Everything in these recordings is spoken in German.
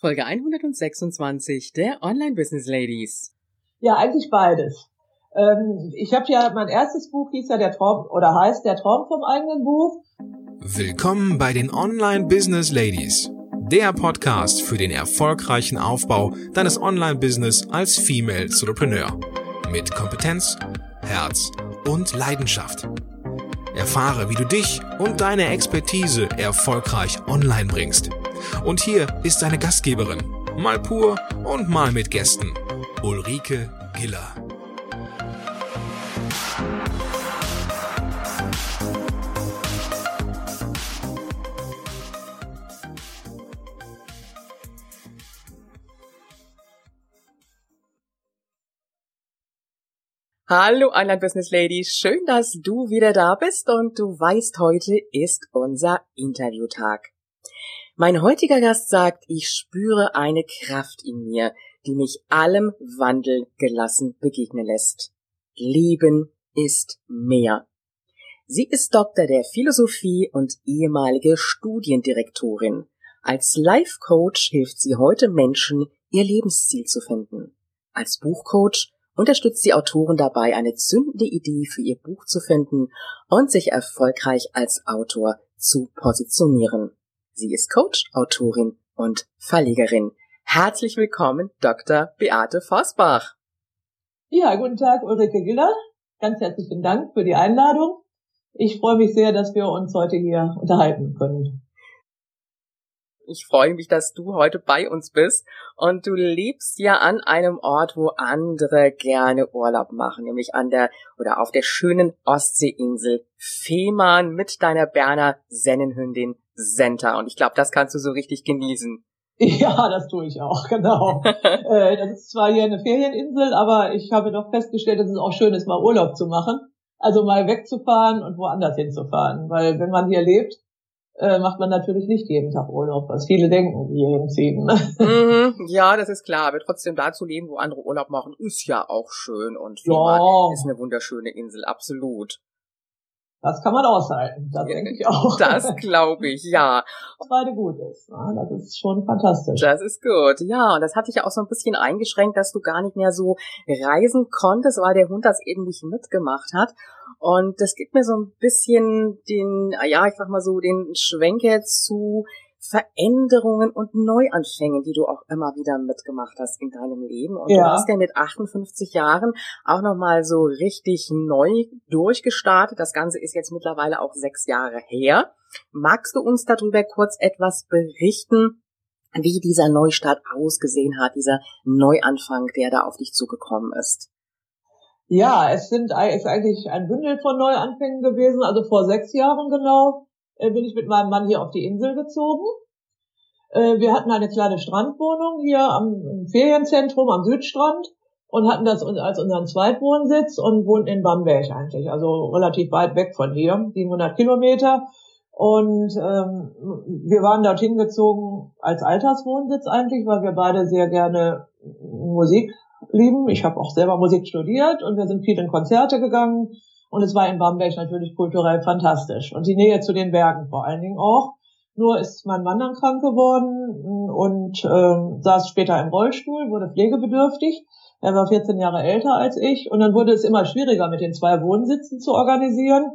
Folge 126 der Online Business Ladies. Ja, eigentlich beides. Ähm, ich habe ja, mein erstes Buch hieß ja der Traum oder heißt der Traum vom eigenen Buch. Willkommen bei den Online Business Ladies. Der Podcast für den erfolgreichen Aufbau deines Online-Business als Female Entrepreneur. Mit Kompetenz, Herz und Leidenschaft. Erfahre, wie du dich und deine Expertise erfolgreich online bringst. Und hier ist deine Gastgeberin, mal pur und mal mit Gästen, Ulrike Giller. Hallo Online Business Ladies, schön, dass du wieder da bist und du weißt, heute ist unser Interviewtag. Mein heutiger Gast sagt, ich spüre eine Kraft in mir, die mich allem Wandel gelassen begegnen lässt. Leben ist mehr. Sie ist Doktor der Philosophie und ehemalige Studiendirektorin. Als Life Coach hilft sie heute Menschen, ihr Lebensziel zu finden. Als Buchcoach unterstützt sie Autoren dabei, eine zündende Idee für ihr Buch zu finden und sich erfolgreich als Autor zu positionieren. Sie ist Coach, Autorin und Verlegerin. Herzlich willkommen, Dr. Beate Vosbach. Ja, guten Tag, Ulrike Giller. Ganz herzlichen Dank für die Einladung. Ich freue mich sehr, dass wir uns heute hier unterhalten können. Ich freue mich, dass du heute bei uns bist und du lebst ja an einem Ort, wo andere gerne Urlaub machen, nämlich an der oder auf der schönen Ostseeinsel Fehmarn mit deiner Berner Sennenhündin Senta. Und ich glaube, das kannst du so richtig genießen. Ja, das tue ich auch, genau. Äh, das ist zwar hier eine Ferieninsel, aber ich habe doch festgestellt, dass es auch schön ist, mal Urlaub zu machen. Also mal wegzufahren und woanders hinzufahren. Weil wenn man hier lebt, äh, macht man natürlich nicht jeden Tag Urlaub, was viele denken, die hier hinziehen. Mhm, ja, das ist klar. Aber trotzdem da zu leben, wo andere Urlaub machen, ist ja auch schön. Und Fehmarn ja. ist eine wunderschöne Insel, absolut. Das kann man aushalten, das denke ich auch. Das glaube ich, ja. Beide gut ist, ne? das ist schon fantastisch. Das ist gut, ja. Und das hat dich ja auch so ein bisschen eingeschränkt, dass du gar nicht mehr so reisen konntest, weil der Hund das eben nicht mitgemacht hat. Und das gibt mir so ein bisschen den, ja, ich sag mal so, den Schwenker zu Veränderungen und Neuanfängen, die du auch immer wieder mitgemacht hast in deinem Leben. Und ja. du hast ja mit 58 Jahren auch nochmal so richtig neu durchgestartet. Das Ganze ist jetzt mittlerweile auch sechs Jahre her. Magst du uns darüber kurz etwas berichten, wie dieser Neustart ausgesehen hat, dieser Neuanfang, der da auf dich zugekommen ist? Ja, es sind ist eigentlich ein Bündel von Neuanfängen gewesen, also vor sechs Jahren genau äh, bin ich mit meinem Mann hier auf die Insel gezogen. Äh, wir hatten eine kleine Strandwohnung hier am Ferienzentrum am Südstrand und hatten das als unseren Zweitwohnsitz und wohnten in Bamberg eigentlich, also relativ weit weg von hier, 700 Kilometer. Und ähm, wir waren dorthin gezogen als Alterswohnsitz eigentlich, weil wir beide sehr gerne Musik lieben. Ich habe auch selber Musik studiert und wir sind viel in Konzerte gegangen und es war in Bamberg natürlich kulturell fantastisch. Und die Nähe zu den Bergen vor allen Dingen auch. Nur ist mein Mann dann krank geworden und ähm, saß später im Rollstuhl, wurde pflegebedürftig. Er war 14 Jahre älter als ich und dann wurde es immer schwieriger, mit den zwei Wohnsitzen zu organisieren.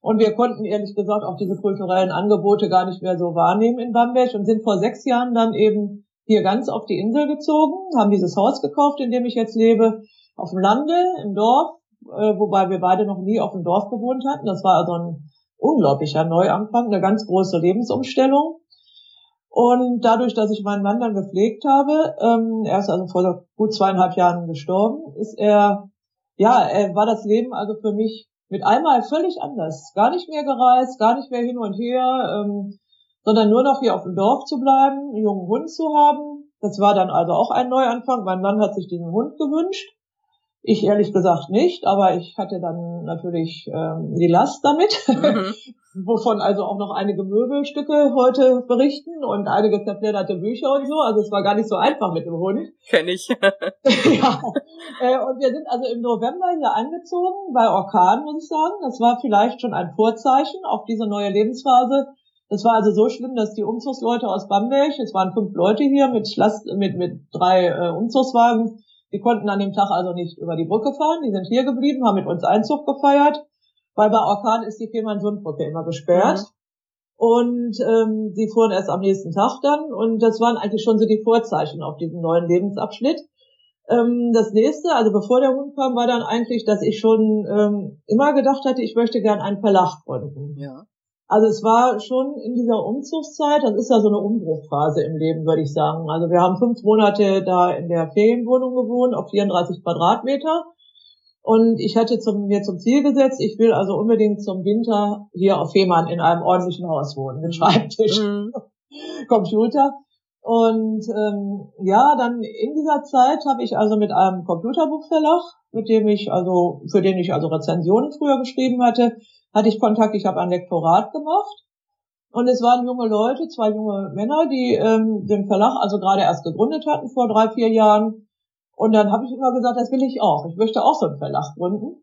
Und wir konnten ehrlich gesagt auch diese kulturellen Angebote gar nicht mehr so wahrnehmen in Bamberg und sind vor sechs Jahren dann eben hier ganz auf die Insel gezogen, haben dieses Haus gekauft, in dem ich jetzt lebe, auf dem Lande, im Dorf äh, wobei wir beide noch nie auf dem Dorf gewohnt hatten. Das war also ein unglaublicher Neuanfang, eine ganz große Lebensumstellung. Und dadurch, dass ich meinen Mann dann gepflegt habe, ähm, er ist also vor gut zweieinhalb Jahren gestorben, ist er, ja, er war das Leben also für mich mit einmal völlig anders. Gar nicht mehr gereist, gar nicht mehr hin und her, ähm, sondern nur noch hier auf dem Dorf zu bleiben, einen jungen Hund zu haben. Das war dann also auch ein Neuanfang. Mein Mann hat sich diesen Hund gewünscht. Ich ehrlich gesagt nicht, aber ich hatte dann natürlich ähm, die Last damit, mhm. wovon also auch noch einige Möbelstücke heute berichten und einige zerfledderte Bücher und so. Also es war gar nicht so einfach mit dem Hund. Kenn ich. ja. Äh, und wir sind also im November hier angezogen, bei Orkan, muss ich sagen. Das war vielleicht schon ein Vorzeichen auf diese neue Lebensphase, Das war also so schlimm, dass die Umzugsleute aus Bamberg, es waren fünf Leute hier mit Last, mit, mit drei äh, Umzugswagen, die konnten an dem Tag also nicht über die Brücke fahren, die sind hier geblieben, haben mit uns Einzug gefeiert, weil bei Orkan ist die Fehmarn-Sundbrücke immer gesperrt. Mhm. Und ähm, sie fuhren erst am nächsten Tag dann und das waren eigentlich schon so die Vorzeichen auf diesen neuen Lebensabschnitt. Ähm, das nächste, also bevor der Hund kam, war dann eigentlich, dass ich schon ähm, immer gedacht hatte, ich möchte gern einen Verlag gründen. Ja. Also es war schon in dieser Umzugszeit, das ist ja so eine Umbruchphase im Leben, würde ich sagen. Also wir haben fünf Monate da in der Ferienwohnung gewohnt, auf 34 Quadratmeter. Und ich hatte zum, mir zum Ziel gesetzt, ich will also unbedingt zum Winter hier auf Fehmarn in einem ordentlichen Haus wohnen, mit Schreibtisch, mhm. Computer. Und ähm, ja, dann in dieser Zeit habe ich also mit einem Computerbuchverlag, mit dem ich also, für den ich also Rezensionen früher geschrieben hatte, hatte ich Kontakt, ich habe ein Lektorat gemacht. Und es waren junge Leute, zwei junge Männer, die ähm, den Verlag also gerade erst gegründet hatten vor drei, vier Jahren. Und dann habe ich immer gesagt, das will ich auch. Ich möchte auch so einen Verlag gründen.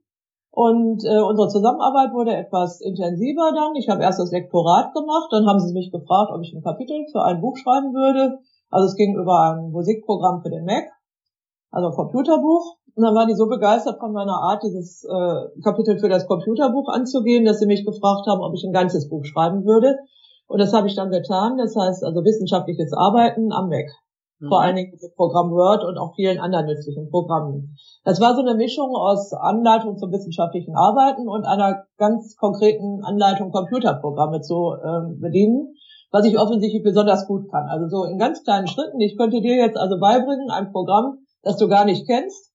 Und äh, unsere Zusammenarbeit wurde etwas intensiver dann. Ich habe erst das Lektorat gemacht, dann haben sie mich gefragt, ob ich ein Kapitel für ein Buch schreiben würde. Also es ging über ein Musikprogramm für den Mac, also ein Computerbuch. Und dann waren die so begeistert von meiner Art, dieses äh, Kapitel für das Computerbuch anzugehen, dass sie mich gefragt haben, ob ich ein ganzes Buch schreiben würde. Und das habe ich dann getan. Das heißt also wissenschaftliches Arbeiten am Mac. Mhm. Vor allen Dingen mit dem Programm Word und auch vielen anderen nützlichen Programmen. Das war so eine Mischung aus Anleitung zum wissenschaftlichen Arbeiten und einer ganz konkreten Anleitung, Computerprogramme zu ähm, bedienen, was ich offensichtlich besonders gut kann. Also so in ganz kleinen Schritten. Ich könnte dir jetzt also beibringen, ein Programm, das du gar nicht kennst,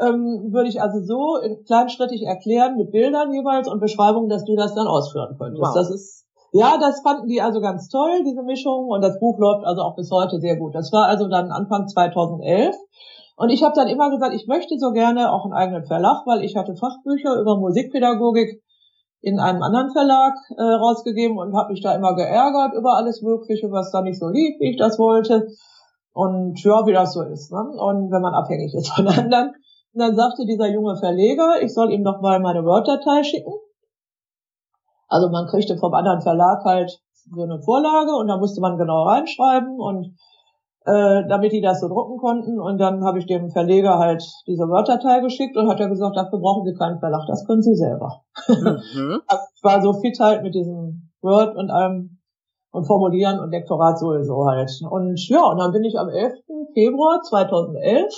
ähm, würde ich also so in kleinschrittig erklären mit Bildern jeweils und Beschreibungen, dass du das dann ausführen könntest. Wow. Das ist ja, das fanden die also ganz toll, diese Mischung. Und das Buch läuft also auch bis heute sehr gut. Das war also dann Anfang 2011. Und ich habe dann immer gesagt, ich möchte so gerne auch einen eigenen Verlag, weil ich hatte Fachbücher über Musikpädagogik in einem anderen Verlag äh, rausgegeben und habe mich da immer geärgert über alles Mögliche, was da nicht so lief, wie ich das wollte. Und ja, wie das so ist. Ne? Und wenn man abhängig ist von anderen. Und dann sagte dieser junge Verleger, ich soll ihm doch mal meine Word-Datei schicken. Also man kriegte vom anderen Verlag halt so eine Vorlage und da musste man genau reinschreiben und äh, damit die das so drucken konnten. Und dann habe ich dem Verleger halt diese Word-Datei geschickt und hat er gesagt, dafür brauchen Sie keinen Verlag, das können Sie selber. Mhm. Also ich war so fit halt mit diesem Word und allem und Formulieren und Lektorat sowieso halt. Und ja, und dann bin ich am 11. Februar 2011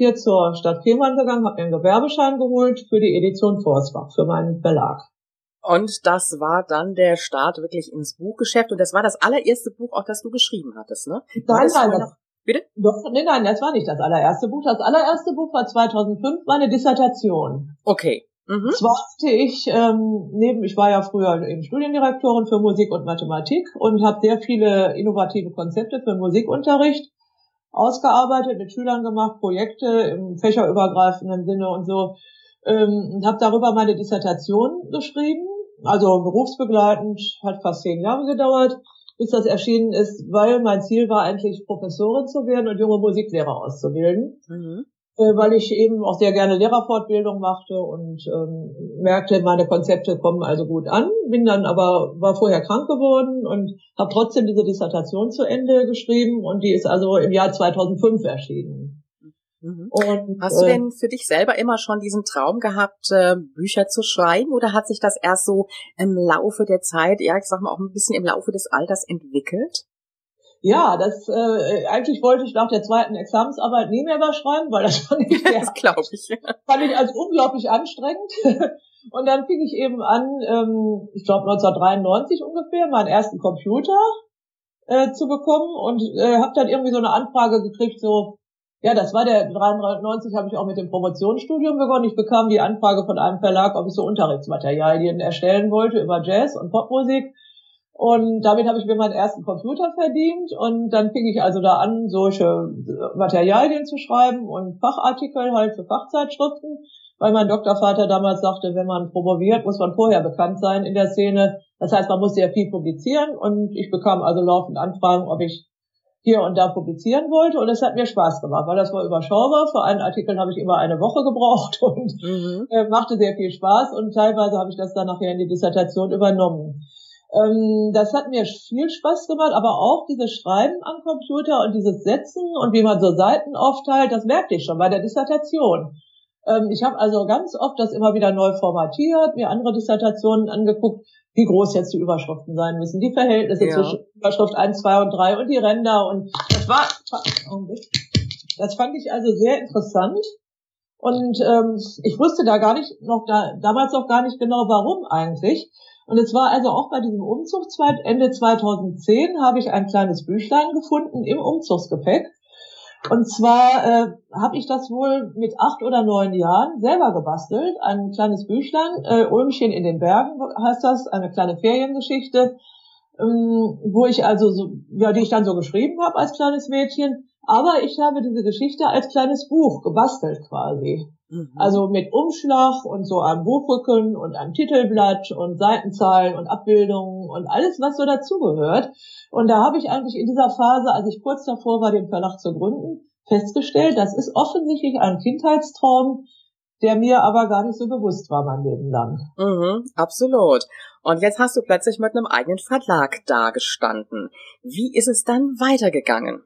hier zur Stadt Fehmarn gegangen, habe mir einen Gewerbeschein geholt für die Edition Forsbach, für meinen Verlag. Und das war dann der Start wirklich ins Buchgeschäft. Und das war das allererste Buch, auch das du geschrieben hattest, ne? Nein, nein, das, bitte? Doch, nee, nein, das war nicht das allererste Buch. Das allererste Buch war 2005, meine Dissertation. Okay. Mhm. Zwar hatte ich ähm, neben, ich war ja früher eben Studiendirektorin für Musik und Mathematik und habe sehr viele innovative Konzepte für Musikunterricht ausgearbeitet, mit Schülern gemacht, Projekte im fächerübergreifenden Sinne und so. Ähm, und habe darüber meine Dissertation geschrieben also berufsbegleitend, hat fast zehn Jahre gedauert, bis das erschienen ist, weil mein Ziel war eigentlich Professorin zu werden und junge Musiklehrer auszubilden. Mhm. Äh, weil ich eben auch sehr gerne Lehrerfortbildung machte und ähm, merkte, meine Konzepte kommen also gut an, bin dann aber, war vorher krank geworden und habe trotzdem diese Dissertation zu Ende geschrieben und die ist also im Jahr 2005 erschienen. Mhm. Und, Hast du äh, denn für dich selber immer schon diesen Traum gehabt, äh, Bücher zu schreiben oder hat sich das erst so im Laufe der Zeit, ja, ich sag mal auch ein bisschen im Laufe des Alters entwickelt? Ja, das äh, eigentlich wollte ich nach der zweiten Examensarbeit nie mehr was schreiben, weil das fand ich, sehr, das glaube ich. fand ich als unglaublich anstrengend. Und dann fing ich eben an, ähm, ich glaube 1993 ungefähr, meinen ersten Computer äh, zu bekommen und äh, habe dann irgendwie so eine Anfrage gekriegt, so ja, das war der 93, habe ich auch mit dem Promotionsstudium begonnen. Ich bekam die Anfrage von einem Verlag, ob ich so Unterrichtsmaterialien erstellen wollte über Jazz und Popmusik. Und damit habe ich mir meinen ersten Computer verdient. Und dann fing ich also da an, solche Materialien zu schreiben und Fachartikel halt für Fachzeitschriften, weil mein Doktorvater damals sagte, wenn man promoviert, muss man vorher bekannt sein in der Szene. Das heißt, man muss sehr viel publizieren. Und ich bekam also laufend Anfragen, ob ich hier und da publizieren wollte und es hat mir Spaß gemacht, weil das war überschaubar. Für einen Artikel habe ich immer eine Woche gebraucht und mhm. äh, machte sehr viel Spaß und teilweise habe ich das dann nachher in die Dissertation übernommen. Ähm, das hat mir viel Spaß gemacht, aber auch dieses Schreiben am Computer und dieses Setzen und wie man so Seiten aufteilt, das merkte ich schon bei der Dissertation. Ähm, ich habe also ganz oft das immer wieder neu formatiert, mir andere Dissertationen angeguckt, wie groß jetzt die Überschriften sein müssen, die Verhältnisse ja. zwischen Überschrift 1, 2 und 3 und die Ränder und das war, das fand ich also sehr interessant. Und ähm, ich wusste da gar nicht, noch da, damals noch gar nicht genau, warum eigentlich. Und es war also auch bei diesem Umzug Ende 2010 habe ich ein kleines Büchlein gefunden im Umzugsgepäck. Und zwar äh, habe ich das wohl mit acht oder neun Jahren selber gebastelt. Ein kleines Büchlein, äh, Ulmchen in den Bergen heißt das, eine kleine Feriengeschichte, ähm, wo ich also so, ja, die ich dann so geschrieben habe als kleines Mädchen. Aber ich habe diese Geschichte als kleines Buch gebastelt quasi. Mhm. Also mit Umschlag und so einem Buchrücken und einem Titelblatt und Seitenzahlen und Abbildungen und alles, was so dazugehört. Und da habe ich eigentlich in dieser Phase, als ich kurz davor war, den Verlag zu gründen, festgestellt, das ist offensichtlich ein Kindheitstraum, der mir aber gar nicht so bewusst war mein Leben lang. Mhm, absolut. Und jetzt hast du plötzlich mit einem eigenen Verlag dagestanden. Wie ist es dann weitergegangen?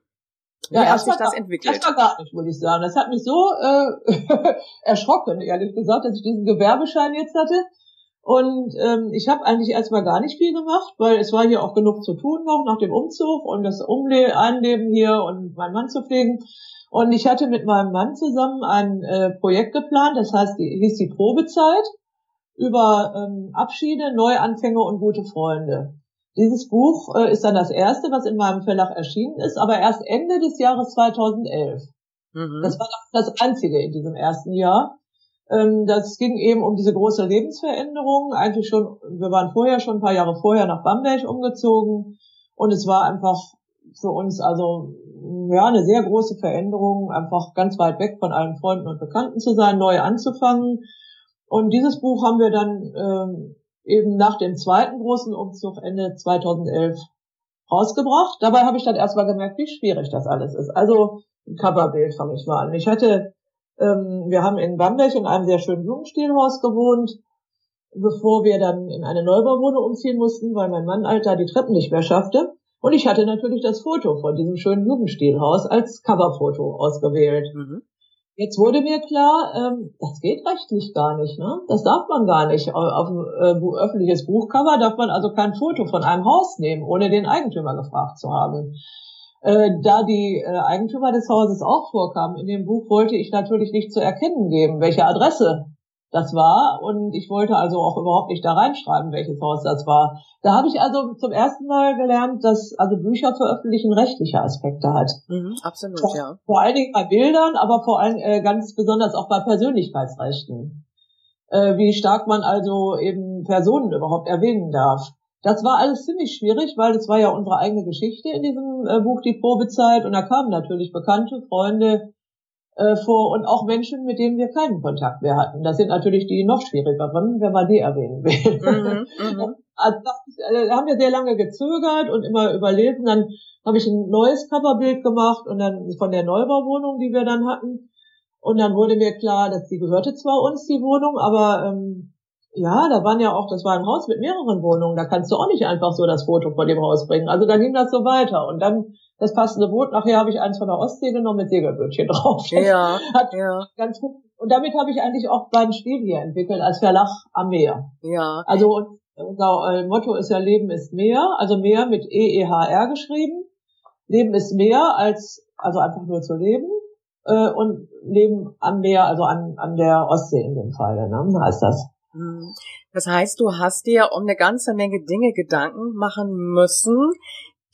Wie ja, hat sich das entwickelt? Erstmal gar nicht, muss ich sagen. Das hat mich so äh, erschrocken, ehrlich gesagt, dass ich diesen Gewerbeschein jetzt hatte. Und ähm, ich habe eigentlich erstmal gar nicht viel gemacht, weil es war hier auch genug zu tun noch nach dem Umzug und das Umle Einleben hier und meinen Mann zu pflegen. Und ich hatte mit meinem Mann zusammen ein äh, Projekt geplant, das heißt, die, hieß die Probezeit über ähm, Abschiede, Neuanfänge und gute Freunde. Dieses Buch äh, ist dann das erste, was in meinem Verlag erschienen ist, aber erst Ende des Jahres 2011. Mhm. Das war das einzige in diesem ersten Jahr. Ähm, das ging eben um diese große Lebensveränderung. Eigentlich schon, wir waren vorher schon ein paar Jahre vorher nach Bamberg umgezogen und es war einfach für uns also ja eine sehr große Veränderung, einfach ganz weit weg von allen Freunden und Bekannten zu sein, neu anzufangen. Und dieses Buch haben wir dann ähm, eben nach dem zweiten großen Umzug Ende 2011 rausgebracht. Dabei habe ich dann erstmal gemerkt, wie schwierig das alles ist. Also ein Coverbild fange ich mal an. Ich hatte, ähm, wir haben in Bamberg in einem sehr schönen Blumenstielhaus gewohnt, bevor wir dann in eine Neubauwohnung umziehen mussten, weil mein Mann alter die Treppen nicht mehr schaffte. Und ich hatte natürlich das Foto von diesem schönen Jugendstilhaus als Coverfoto ausgewählt. Mhm. Jetzt wurde mir klar, ähm, das geht rechtlich gar nicht, ne? Das darf man gar nicht. Auf ein äh, öffentliches Buchcover darf man also kein Foto von einem Haus nehmen, ohne den Eigentümer gefragt zu haben. Äh, da die äh, Eigentümer des Hauses auch vorkamen in dem Buch, wollte ich natürlich nicht zu erkennen geben, welche Adresse das war. Und ich wollte also auch überhaupt nicht da reinschreiben, welches Haus das war. Da habe ich also zum ersten Mal gelernt, dass also Bücher veröffentlichen rechtliche Aspekte hat. Mhm, absolut, vor, ja. Vor allen Dingen bei Bildern, aber vor allem äh, ganz besonders auch bei Persönlichkeitsrechten. Äh, wie stark man also eben Personen überhaupt erwähnen darf. Das war alles ziemlich schwierig, weil es war ja unsere eigene Geschichte in diesem äh, Buch Die Probezeit und da kamen natürlich Bekannte, Freunde, äh, vor und auch Menschen, mit denen wir keinen Kontakt mehr hatten. Das sind natürlich die noch schwierigeren, wenn man die erwähnen will. Mhm, mhm. also, äh, da haben wir sehr lange gezögert und immer überlebt. Und dann habe ich ein neues Coverbild gemacht und dann von der Neubauwohnung, die wir dann hatten. Und dann wurde mir klar, dass die gehörte zwar uns, die Wohnung, aber ähm, ja, da waren ja auch, das war ein Haus mit mehreren Wohnungen, da kannst du auch nicht einfach so das Foto von dem Haus bringen. Also dann ging das so weiter. Und dann das passende Boot. Nachher habe ich eins von der Ostsee genommen mit Segelbötchen drauf. Das ja, ja. ganz gut. Und damit habe ich eigentlich auch mein Spiel hier entwickelt als Verlag am Meer. Ja. Also unser äh, Motto ist ja Leben ist mehr, also mehr mit E-E-H-R geschrieben. Leben ist mehr als, also einfach nur zu leben. Äh, und Leben am Meer, also an, an der Ostsee in dem Fall, ne, heißt das. Hm. Das heißt, du hast dir um eine ganze Menge Dinge Gedanken machen müssen,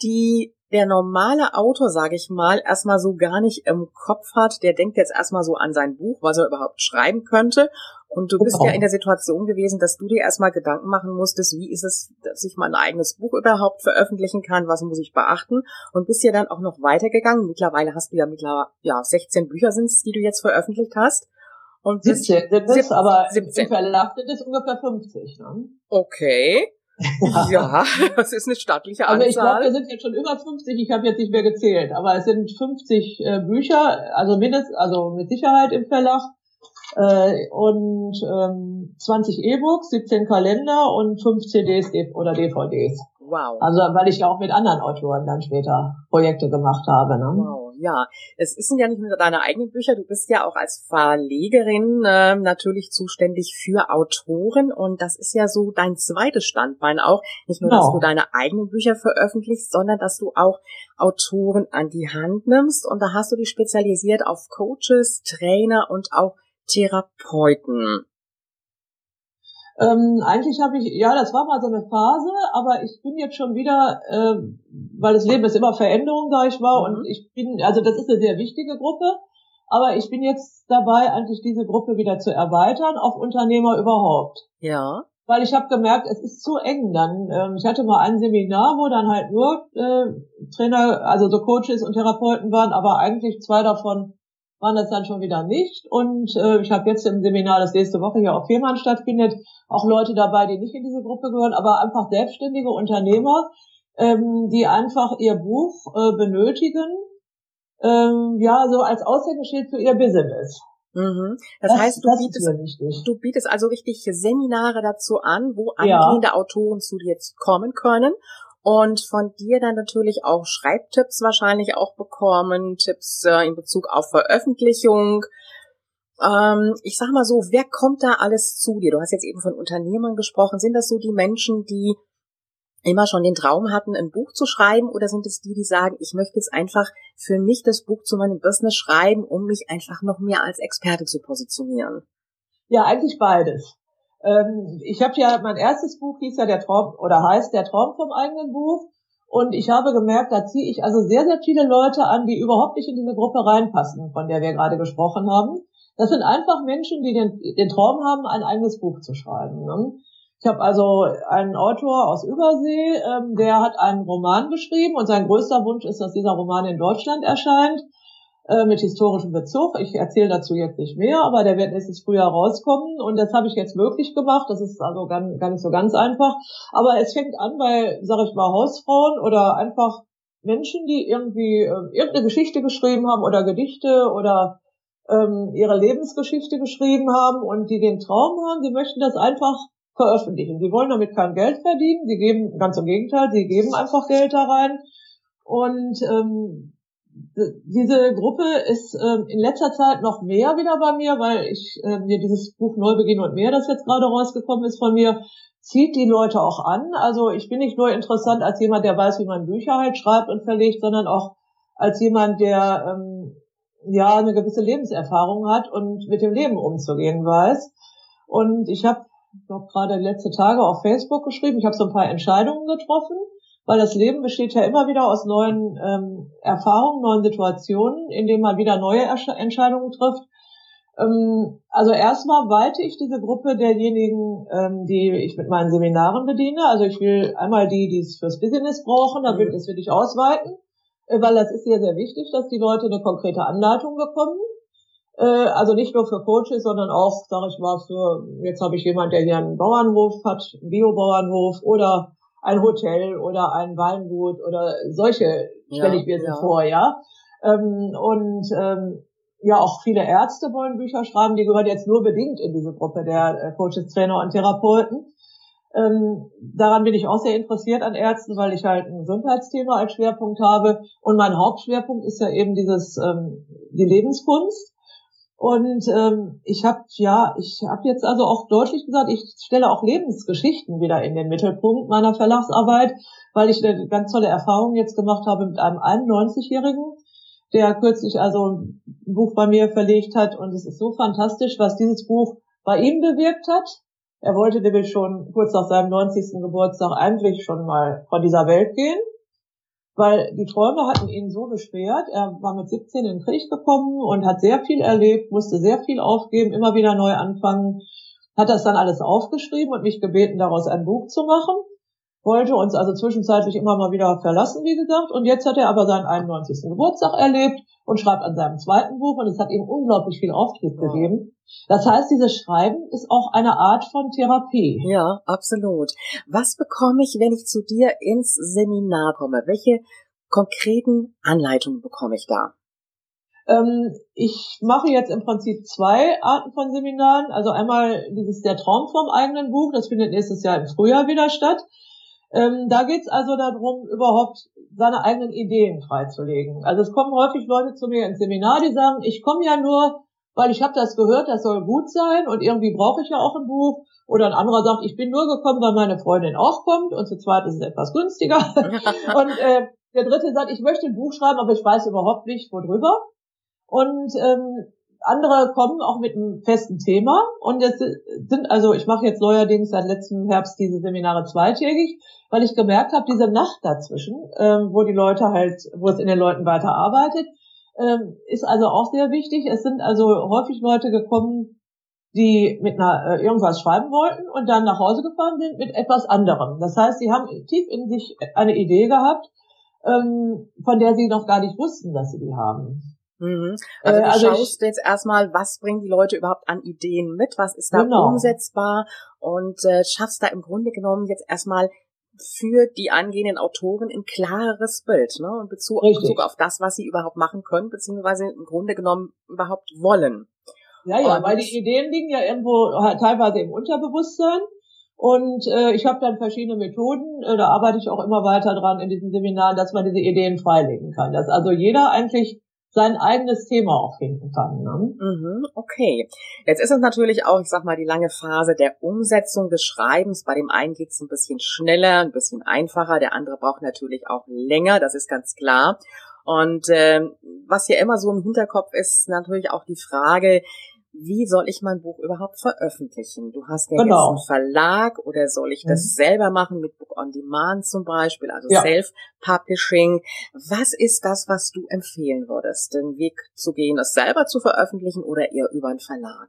die der normale Autor, sage ich mal, erstmal so gar nicht im Kopf hat, der denkt jetzt erstmal so an sein Buch, was er überhaupt schreiben könnte. Und du bist genau. ja in der Situation gewesen, dass du dir erstmal Gedanken machen musstest, wie ist es, dass ich mein eigenes Buch überhaupt veröffentlichen kann, was muss ich beachten und bist ja dann auch noch weitergegangen. Mittlerweile hast du ja mittlerweile, ja, 16 Bücher sind es, die du jetzt veröffentlicht hast. Und 17 sind es, aber 17. im Verlag sind es ungefähr 50. Ne? Okay. Ja, das ist eine stattliche Anzahl. Also ich glaube, wir sind jetzt schon über 50, ich habe jetzt nicht mehr gezählt, aber es sind 50 äh, Bücher, also mindestens, also mit Sicherheit im Verlag. Äh, und ähm, 20 E-Books, 17 Kalender und 5 CDs oder DVDs. Wow. Also weil ich ja auch mit anderen Autoren dann später Projekte gemacht habe. Ne? Wow, ja. Es sind ja nicht nur deine eigenen Bücher, du bist ja auch als Verlegerin äh, natürlich zuständig für Autoren und das ist ja so dein zweites Standbein auch. Nicht nur, genau. dass du deine eigenen Bücher veröffentlichst, sondern dass du auch Autoren an die Hand nimmst und da hast du dich spezialisiert auf Coaches, Trainer und auch Therapeuten. Ähm, eigentlich habe ich, ja, das war mal so eine Phase, aber ich bin jetzt schon wieder, äh, weil das Leben ist immer Veränderung, da ich war, mhm. und ich bin, also das ist eine sehr wichtige Gruppe, aber ich bin jetzt dabei, eigentlich diese Gruppe wieder zu erweitern auf Unternehmer überhaupt. Ja. Weil ich habe gemerkt, es ist zu eng dann. Ähm, ich hatte mal ein Seminar, wo dann halt nur äh, Trainer, also so Coaches und Therapeuten waren, aber eigentlich zwei davon waren das dann schon wieder nicht. Und äh, ich habe jetzt im Seminar, das nächste Woche hier auf Fehmarn stattfindet, auch Leute dabei, die nicht in diese Gruppe gehören, aber einfach selbstständige Unternehmer, ähm, die einfach ihr Buch äh, benötigen, ähm, ja, so als Aushängeschild für ihr Business. Mhm. Das, das, heißt, du bietest, du bietest also richtig Seminare dazu an, wo angehende ja. Autoren zu dir jetzt kommen können und von dir dann natürlich auch Schreibtipps wahrscheinlich auch bekommen, Tipps äh, in Bezug auf Veröffentlichung. Ähm, ich sag mal so, wer kommt da alles zu dir? Du hast jetzt eben von Unternehmern gesprochen. Sind das so die Menschen, die immer schon den Traum hatten, ein Buch zu schreiben oder sind es die, die sagen, ich möchte jetzt einfach für mich das Buch zu meinem Business schreiben, um mich einfach noch mehr als Experte zu positionieren? Ja, eigentlich beides. Ähm, ich habe ja, mein erstes Buch hieß ja der Traum oder heißt der Traum vom eigenen Buch. Und ich habe gemerkt, da ziehe ich also sehr, sehr viele Leute an, die überhaupt nicht in diese Gruppe reinpassen, von der wir gerade gesprochen haben. Das sind einfach Menschen, die den, den Traum haben, ein eigenes Buch zu schreiben. Ne? Ich habe also einen Autor aus Übersee, ähm, der hat einen Roman geschrieben und sein größter Wunsch ist, dass dieser Roman in Deutschland erscheint. Äh, mit historischem Bezug. Ich erzähle dazu jetzt nicht mehr, aber der wird nächstes Frühjahr rauskommen und das habe ich jetzt möglich gemacht. Das ist also gar, gar nicht so ganz einfach. Aber es fängt an bei, sag ich mal, Hausfrauen oder einfach Menschen, die irgendwie äh, irgendeine Geschichte geschrieben haben oder Gedichte oder ähm, ihre Lebensgeschichte geschrieben haben und die den Traum haben, sie möchten das einfach veröffentlichen. Sie wollen damit kein Geld verdienen, sie geben, ganz im Gegenteil, sie geben einfach Geld da rein. Und ähm, diese Gruppe ist ähm, in letzter Zeit noch mehr wieder bei mir, weil ich äh, mir dieses Buch Neubeginn und mehr, das jetzt gerade rausgekommen ist von mir, zieht die Leute auch an. Also ich bin nicht nur interessant als jemand, der weiß, wie man Bücher halt schreibt und verlegt, sondern auch als jemand, der ähm, ja eine gewisse Lebenserfahrung hat und mit dem Leben umzugehen weiß. Und ich habe noch gerade letzte Tage auf Facebook geschrieben, ich habe so ein paar Entscheidungen getroffen weil das Leben besteht ja immer wieder aus neuen ähm, Erfahrungen, neuen Situationen, in denen man wieder neue Entscheidungen trifft. Ähm, also erstmal weite ich diese Gruppe derjenigen, ähm, die ich mit meinen Seminaren bediene. Also ich will einmal die, die es fürs Business brauchen, da will mhm. das will ich ausweiten, äh, weil das ist sehr, sehr wichtig, dass die Leute eine konkrete Anleitung bekommen. Äh, also nicht nur für Coaches, sondern auch, sage ich mal, für, jetzt habe ich jemand, der hier einen Bauernhof hat, einen Biobauernhof oder ein Hotel oder ein Weingut oder solche stelle ja, ich mir ja. so vor, ja. Ähm, und ähm, ja, auch viele Ärzte wollen Bücher schreiben, die gehören jetzt nur bedingt in diese Gruppe der äh, Coaches, Trainer und Therapeuten. Ähm, daran bin ich auch sehr interessiert an Ärzten, weil ich halt ein Gesundheitsthema als Schwerpunkt habe. Und mein Hauptschwerpunkt ist ja eben dieses ähm, die Lebenskunst. Und ähm, ich habe ja, ich habe jetzt also auch deutlich gesagt, ich stelle auch Lebensgeschichten wieder in den Mittelpunkt meiner Verlagsarbeit, weil ich eine ganz tolle Erfahrung jetzt gemacht habe mit einem 91-Jährigen, der kürzlich also ein Buch bei mir verlegt hat und es ist so fantastisch, was dieses Buch bei ihm bewirkt hat. Er wollte nämlich schon kurz nach seinem 90. Geburtstag eigentlich schon mal von dieser Welt gehen weil die Träume hatten ihn so beschwert. Er war mit 17 in den Krieg gekommen und hat sehr viel erlebt, musste sehr viel aufgeben, immer wieder neu anfangen, hat das dann alles aufgeschrieben und mich gebeten, daraus ein Buch zu machen wollte uns also zwischenzeitlich immer mal wieder verlassen, wie gesagt. Und jetzt hat er aber seinen 91. Geburtstag erlebt und schreibt an seinem zweiten Buch und es hat ihm unglaublich viel Auftrieb ja. gegeben. Das heißt, dieses Schreiben ist auch eine Art von Therapie. Ja, absolut. Was bekomme ich, wenn ich zu dir ins Seminar komme? Welche konkreten Anleitungen bekomme ich da? Ähm, ich mache jetzt im Prinzip zwei Arten von Seminaren. Also einmal dieses der Traum vom eigenen Buch, das findet nächstes Jahr im Frühjahr wieder statt. Ähm, da geht's also darum, überhaupt seine eigenen Ideen freizulegen. Also es kommen häufig Leute zu mir ins Seminar, die sagen, ich komme ja nur, weil ich habe das gehört, das soll gut sein und irgendwie brauche ich ja auch ein Buch. Oder ein anderer sagt, ich bin nur gekommen, weil meine Freundin auch kommt und zu zweit ist es etwas günstiger. und äh, der dritte sagt, ich möchte ein Buch schreiben, aber ich weiß überhaupt nicht, worüber. Und ähm, andere kommen auch mit einem festen Thema. Und es sind, also ich mache jetzt neuerdings seit letztem Herbst diese Seminare zweitägig, weil ich gemerkt habe, diese Nacht dazwischen, ähm, wo die Leute halt, wo es in den Leuten weiterarbeitet, ähm, ist also auch sehr wichtig. Es sind also häufig Leute gekommen, die mit einer äh, irgendwas schreiben wollten und dann nach Hause gefahren sind mit etwas anderem. Das heißt, sie haben tief in sich eine Idee gehabt, ähm, von der sie noch gar nicht wussten, dass sie die haben. Mhm. Also du äh, also schaust ich, jetzt erstmal, was bringen die Leute überhaupt an Ideen mit, was ist da genau. umsetzbar und äh, schaffst da im Grunde genommen jetzt erstmal für die angehenden Autoren ein klareres Bild, ne? Und Bezug, Bezug auf das, was sie überhaupt machen können, beziehungsweise im Grunde genommen überhaupt wollen. Ja, ja, und weil die Ideen liegen ja irgendwo teilweise im Unterbewusstsein. Und äh, ich habe dann verschiedene Methoden, äh, da arbeite ich auch immer weiter dran in diesem Seminar, dass man diese Ideen freilegen kann. Dass also jeder eigentlich sein eigenes Thema auch finden kann. Ne? Mhm, okay. Jetzt ist es natürlich auch, ich sag mal, die lange Phase der Umsetzung des Schreibens. Bei dem einen geht es ein bisschen schneller, ein bisschen einfacher, der andere braucht natürlich auch länger, das ist ganz klar. Und äh, was hier immer so im Hinterkopf ist, natürlich auch die Frage, wie soll ich mein Buch überhaupt veröffentlichen? Du hast ja genau. jetzt einen Verlag oder soll ich das mhm. selber machen mit Book on Demand zum Beispiel, also ja. Self-Publishing? Was ist das, was du empfehlen würdest, den Weg zu gehen, es selber zu veröffentlichen oder eher über einen Verlag?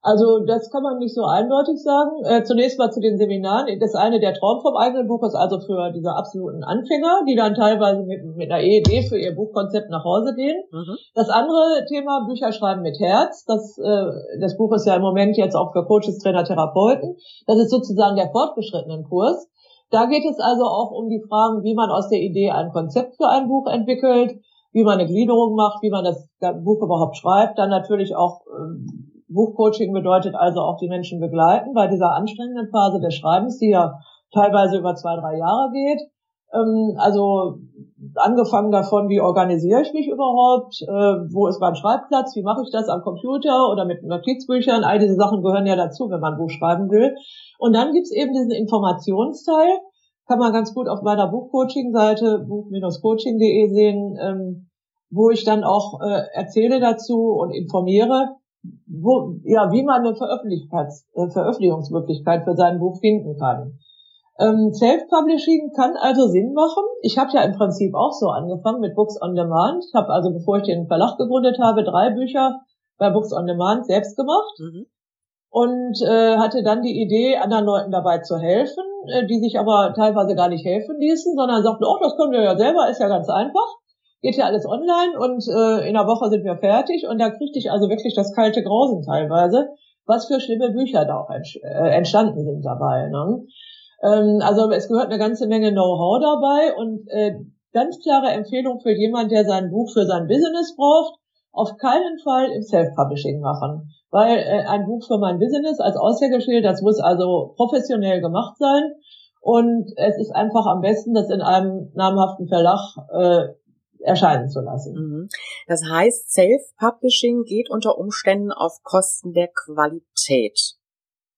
Also das kann man nicht so eindeutig sagen. Äh, zunächst mal zu den Seminaren. Das eine, der Traum vom eigenen Buch, ist also für diese absoluten Anfänger, die dann teilweise mit, mit einer Idee für ihr Buchkonzept nach Hause gehen. Mhm. Das andere Thema, Bücher schreiben mit Herz. Das, äh, das Buch ist ja im Moment jetzt auch für Coaches, Trainer, Therapeuten. Das ist sozusagen der fortgeschrittenen Kurs. Da geht es also auch um die Fragen, wie man aus der Idee ein Konzept für ein Buch entwickelt, wie man eine Gliederung macht, wie man das Buch überhaupt schreibt, dann natürlich auch ähm, Buchcoaching bedeutet also auch die Menschen begleiten bei dieser anstrengenden Phase des Schreibens, die ja teilweise über zwei, drei Jahre geht. Ähm, also angefangen davon, wie organisiere ich mich überhaupt, äh, wo ist mein Schreibplatz, wie mache ich das am Computer oder mit Notizbüchern, all diese Sachen gehören ja dazu, wenn man ein Buch schreiben will. Und dann gibt's eben diesen Informationsteil, kann man ganz gut auf meiner Buchcoaching-Seite buch-coaching.de sehen, ähm, wo ich dann auch äh, erzähle dazu und informiere, wo, ja, wie man eine äh, Veröffentlichungsmöglichkeit für sein Buch finden kann. Ähm, Self-Publishing kann also Sinn machen. Ich habe ja im Prinzip auch so angefangen mit Books on Demand. Ich habe also, bevor ich den Verlag gegründet habe, drei Bücher bei Books on Demand selbst gemacht mhm. und äh, hatte dann die Idee, anderen Leuten dabei zu helfen, äh, die sich aber teilweise gar nicht helfen ließen, sondern sagten, oh, das können wir ja selber, ist ja ganz einfach geht ja alles online und äh, in einer Woche sind wir fertig und da kriegte ich also wirklich das kalte Grausen teilweise, was für schlimme Bücher da auch äh, entstanden sind dabei. Ne? Ähm, also es gehört eine ganze Menge Know-how dabei und äh, ganz klare Empfehlung für jemand, der sein Buch für sein Business braucht, auf keinen Fall im Self-Publishing machen. Weil äh, ein Buch für mein Business als Aushängeschild, das muss also professionell gemacht sein. Und es ist einfach am besten, das in einem namhaften Verlag äh, erscheinen zu lassen. Mhm. Das heißt, Self-Publishing geht unter Umständen auf Kosten der Qualität.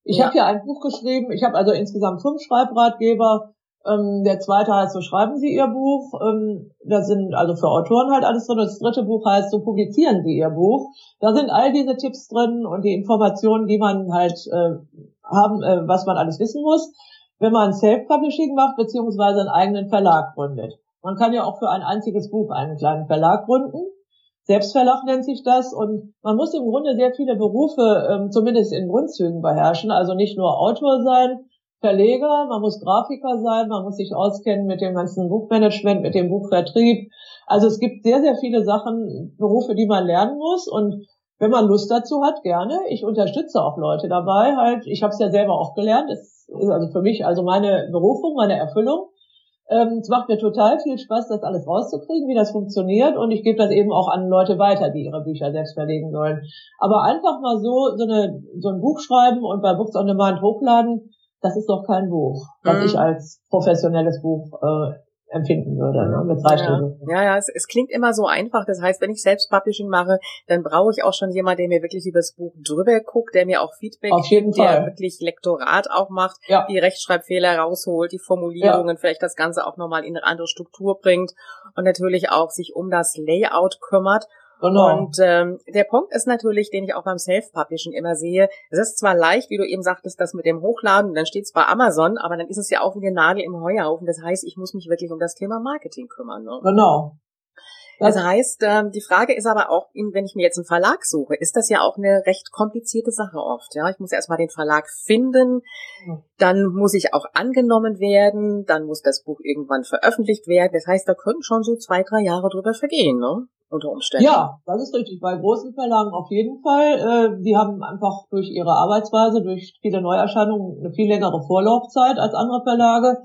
Ich ja. habe ja ein Buch geschrieben. Ich habe also insgesamt fünf Schreibratgeber. Ähm, der zweite heißt, so schreiben Sie Ihr Buch. Ähm, da sind also für Autoren halt alles drin. Das dritte Buch heißt, so publizieren Sie Ihr Buch. Da sind all diese Tipps drin und die Informationen, die man halt äh, haben, äh, was man alles wissen muss, wenn man Self-Publishing macht, beziehungsweise einen eigenen Verlag gründet. Man kann ja auch für ein einziges Buch einen kleinen Verlag gründen. Selbstverlag nennt sich das und man muss im Grunde sehr viele Berufe ähm, zumindest in Grundzügen beherrschen. Also nicht nur Autor sein, Verleger, man muss Grafiker sein, man muss sich auskennen mit dem ganzen Buchmanagement, mit dem Buchvertrieb. Also es gibt sehr, sehr viele Sachen, Berufe, die man lernen muss und wenn man Lust dazu hat, gerne. Ich unterstütze auch Leute dabei. Halt, ich habe es ja selber auch gelernt. Es ist also für mich also meine Berufung, meine Erfüllung Ähm, es macht mir total viel Spaß, das alles rauszukriegen, wie das funktioniert. Und ich gebe das eben auch an Leute weiter, die ihre Bücher selbst verlegen sollen. Aber einfach mal so, so, eine, so ein Buch schreiben und bei Books on Demand hochladen, das ist doch kein Buch, was mhm. ich als professionelles Buch äh, empfinden würde, ne, mit drei ja. Stunden. Ja, ja, es, es klingt immer so einfach. Das heißt, wenn ich selbst Publishing mache, dann brauche ich auch schon jemanden, der mir wirklich über das Buch drüber guckt, der mir auch Feedback Auf jeden gibt, Fall. der wirklich Lektorat auch macht, ja. die Rechtschreibfehler rausholt, die Formulierungen, ja. vielleicht das Ganze auch nochmal in eine andere Struktur bringt und natürlich auch sich um das Layout kümmert Genau. Und ähm, der Punkt ist natürlich, den ich auch beim Self-Publishing immer sehe, es ist zwar leicht, wie du eben sagtest, das mit dem Hochladen, dann steht es bei Amazon, aber dann ist es ja auch wie eine Nadel im Heuhaufen. Das heißt, ich muss mich wirklich um das Thema Marketing kümmern. Ne? Genau. Das heißt, ähm, die Frage ist aber auch, wenn ich mir jetzt einen Verlag suche, ist das ja auch eine recht komplizierte Sache oft. Ja, ich muss erstmal den Verlag finden, dann muss ich auch angenommen werden, dann muss das Buch irgendwann veröffentlicht werden. Das heißt, da können schon so zwei, drei Jahre drüber vergehen, ne? Unter Umständen. Ja, das ist richtig. Bei großen Verlagen auf jeden Fall. Äh, die haben einfach durch ihre Arbeitsweise, durch viele Neuerscheinungen eine viel längere Vorlaufzeit als andere Verlage.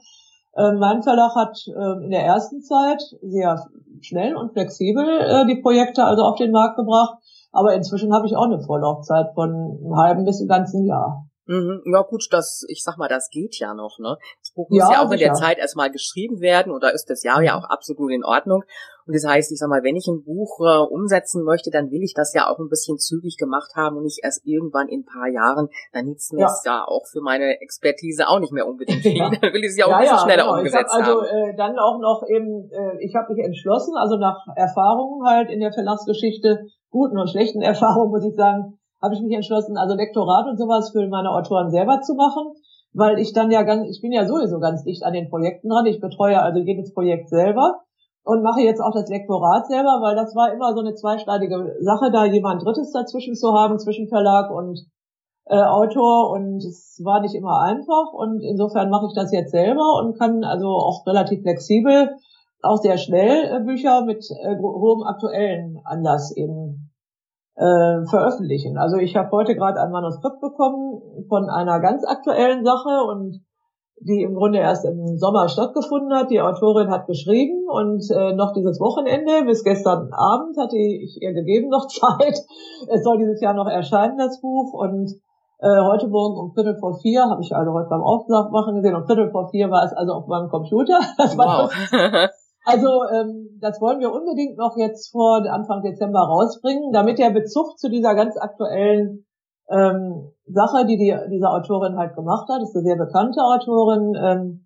Ähm, mein Verlag hat ähm, in der ersten Zeit sehr schnell und flexibel äh, die Projekte also auf den Markt gebracht. Aber inzwischen habe ich auch eine Vorlaufzeit von einem halben bis einem ganzen Jahr. Mhm. Ja gut, das, ich sag mal, das geht ja noch, ne? Das Buch muss ja, ja auch sicher. in der Zeit erstmal geschrieben werden oder ist das Jahr ja auch absolut in Ordnung. Und das heißt, ich sag mal, wenn ich ein Buch äh, umsetzen möchte, dann will ich das ja auch ein bisschen zügig gemacht haben und nicht erst irgendwann in ein paar Jahren. Dann nützt mir es ja. ja auch für meine Expertise auch nicht mehr unbedingt viel. Ja. Dann will ich es ja auch ein bisschen schneller genau. umgesetzt ich hab also, haben. Äh, dann auch noch eben, äh, ich habe mich entschlossen, also nach Erfahrungen halt in der Verlagsgeschichte, guten und schlechten Erfahrungen, muss ich sagen, habe ich mich entschlossen, also Lektorat und sowas für meine Autoren selber zu machen, weil ich dann ja ganz, ich bin ja sowieso ganz dicht an den Projekten dran. Ich betreue also jedes Projekt selber und mache jetzt auch das Lektorat selber, weil das war immer so eine zweischneidige Sache, da jemand Drittes dazwischen zu haben, zwischen Verlag und äh, Autor und es war nicht immer einfach und insofern mache ich das jetzt selber und kann also auch relativ flexibel auch sehr schnell äh, Bücher mit äh, hohem aktuellen Anlass eben äh, veröffentlichen. Also ich habe heute gerade ein Manuskript bekommen von einer ganz aktuellen Sache und die im Grunde erst im Sommer stattgefunden hat. Die Autorin hat geschrieben und äh, noch dieses Wochenende bis gestern Abend hatte ich ihr gegeben noch Zeit. Es soll dieses Jahr noch erscheinen, das Buch. Und äh, heute Morgen um Viertel vor vier, habe ich also heute beim Aufmachen gesehen, um Viertel vor vier war es also auf meinem Computer. Das war wow. Also ähm, das wollen wir unbedingt noch jetzt vor Anfang Dezember rausbringen, damit der Bezug zu dieser ganz aktuellen ähm, Sache, die, die diese Autorin halt gemacht hat, ist eine sehr bekannte Autorin, ähm,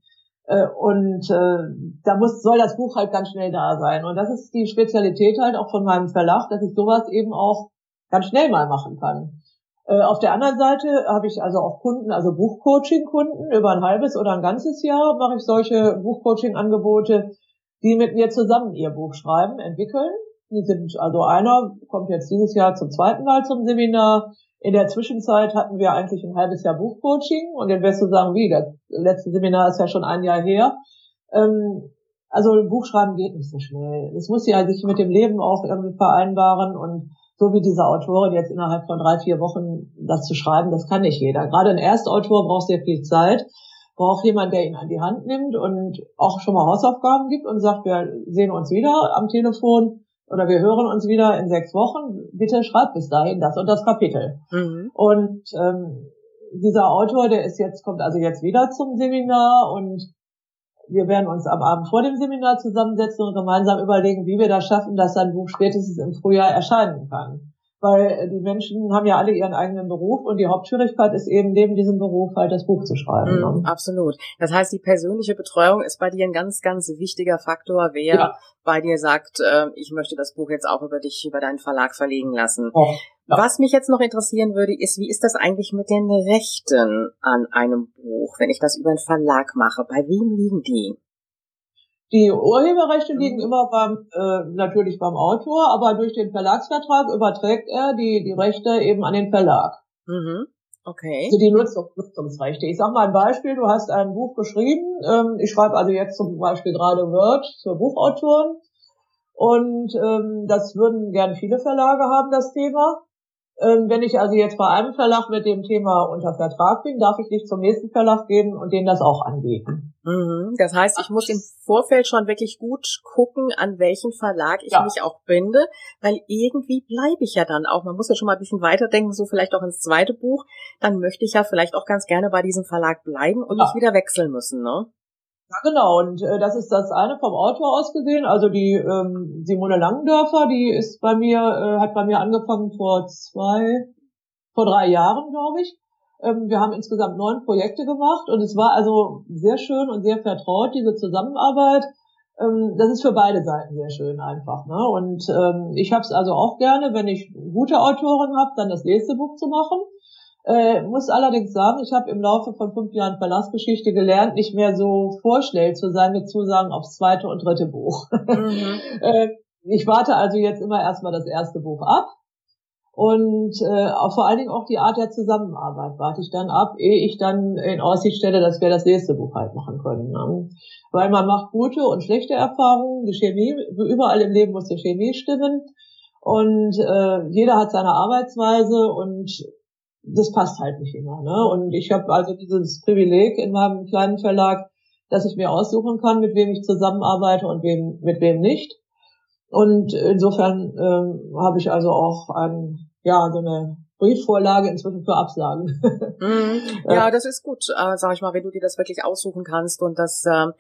äh, und äh, da muss soll das Buch halt ganz schnell da sein. Und das ist die Spezialität halt auch von meinem Verlag, dass ich sowas eben auch ganz schnell mal machen kann. Äh, auf der anderen Seite habe ich also auch Kunden, also Buchcoaching-Kunden, über ein halbes oder ein ganzes Jahr mache ich solche Buchcoaching-Angebote, die mit mir zusammen ihr Buch schreiben, entwickeln. Die sind, also einer kommt jetzt dieses Jahr zum zweiten Mal zum Seminar. In der Zwischenzeit hatten wir eigentlich ein halbes Jahr Buchcoaching und dann wirst du sagen, wie, das letzte Seminar ist ja schon ein Jahr her. Ähm, also Buchschreiben geht nicht so schnell. Es muss ja sich mit dem Leben auch irgendwie vereinbaren und so wie diese Autorin jetzt innerhalb von drei, vier Wochen das zu schreiben, das kann nicht jeder. Gerade ein Erstautor braucht sehr viel Zeit braucht jemand, der ihn an die Hand nimmt und auch schon mal Hausaufgaben gibt und sagt, wir sehen uns wieder am Telefon oder wir hören uns wieder in sechs Wochen. Bitte schreibt bis dahin das und das Kapitel. Mhm. Und ähm, dieser Autor, der ist jetzt, kommt also jetzt wieder zum Seminar und wir werden uns am Abend vor dem Seminar zusammensetzen und gemeinsam überlegen, wie wir das schaffen, dass sein Buch spätestens im Frühjahr erscheinen kann weil die Menschen haben ja alle ihren eigenen Beruf und die Hauptschwierigkeit ist eben neben diesem Beruf halt das Buch zu schreiben. Mm, absolut. Das heißt, die persönliche Betreuung ist bei dir ein ganz, ganz wichtiger Faktor, wer ja. bei dir sagt, äh, ich möchte das Buch jetzt auch über dich, über deinen Verlag verlegen lassen. Oh, ja. Was mich jetzt noch interessieren würde, ist, wie ist das eigentlich mit den Rechten an einem Buch, wenn ich das über einen Verlag mache? Bei wem liegen die? Die Urheberrechte liegen mhm. immer beim, äh, natürlich beim Autor, aber durch den Verlagsvertrag überträgt er die, die Rechte eben an den Verlag. Mhm. Okay. Also die Nutzung, Nutzungsrechte. Ich sag mal ein Beispiel, du hast ein Buch geschrieben, ähm, ich schreibe also jetzt zum Beispiel gerade Word für Buchautoren und ähm, das würden gern viele Verlage haben, das Thema. Ähm, wenn ich also jetzt bei einem Verlag mit dem Thema unter Vertrag bin, darf ich dich zum nächsten Verlag geben und denen das auch anbieten. Mhm. Das heißt, ich muss im Vorfeld schon wirklich gut gucken, an welchen Verlag ich ja. mich auch binde, weil irgendwie bleibe ich ja dann auch. Man muss ja schon mal ein bisschen weiterdenken, so vielleicht auch ins zweite Buch. Dann möchte ich ja vielleicht auch ganz gerne bei diesem Verlag bleiben und ja. nicht wieder wechseln müssen, ne? Ja, genau. Und äh, das ist das eine vom Autor aus gesehen. Also die ähm, Simone Langendörfer, die ist bei mir, äh, hat bei mir angefangen vor zwei, vor drei Jahren, glaube ich. Ähm, wir haben insgesamt neun Projekte gemacht und es war also sehr schön und sehr vertraut, diese Zusammenarbeit. Ähm, das ist für beide Seiten sehr schön einfach. Ne? Und ähm, ich habe es also auch gerne, wenn ich gute Autoren habe, dann das nächste Buch zu machen. Äh, muss allerdings sagen, ich habe im Laufe von fünf Jahren Verlassgeschichte gelernt, nicht mehr so vorschnell zu sein mit Zusagen aufs zweite und dritte Buch. Mhm. äh, ich warte also jetzt immer erstmal das erste Buch ab. Und äh, auch vor allen Dingen auch die Art der Zusammenarbeit warte ich dann ab, ehe ich dann in Aussicht stelle, dass wir das nächste Buch halt machen können. Ne? Weil man macht gute und schlechte Erfahrungen. Die Chemie, überall im Leben muss die Chemie stimmen. Und äh, jeder hat seine Arbeitsweise und das passt halt nicht immer. Ne? Und ich habe also dieses Privileg in meinem kleinen Verlag, dass ich mir aussuchen kann, mit wem ich zusammenarbeite und wem, mit wem nicht. Und insofern ähm, habe ich also auch ein, ja, so eine Briefvorlage inzwischen für Absagen. Mhm. Ja, das ist gut, äh, sag ich mal, wenn du dir das wirklich aussuchen kannst und das ähm,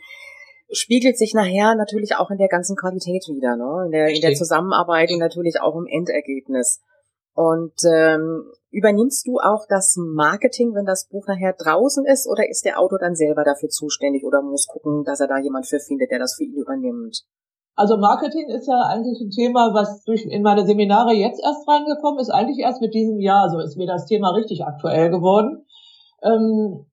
spiegelt sich nachher natürlich auch in der ganzen Qualität wieder, ne? in, der, in der Zusammenarbeit und natürlich auch im Endergebnis. Und ähm, übernimmst du auch das Marketing, wenn das Buch nachher draußen ist, oder ist der Autor dann selber dafür zuständig oder muss gucken, dass er da jemand für findet, der das für ihn übernimmt? Also Marketing ist ja eigentlich ein Thema, was durch in meine Seminare jetzt erst reingekommen ist, eigentlich erst mit diesem Jahr. So ist mir das Thema richtig aktuell geworden. Ähm,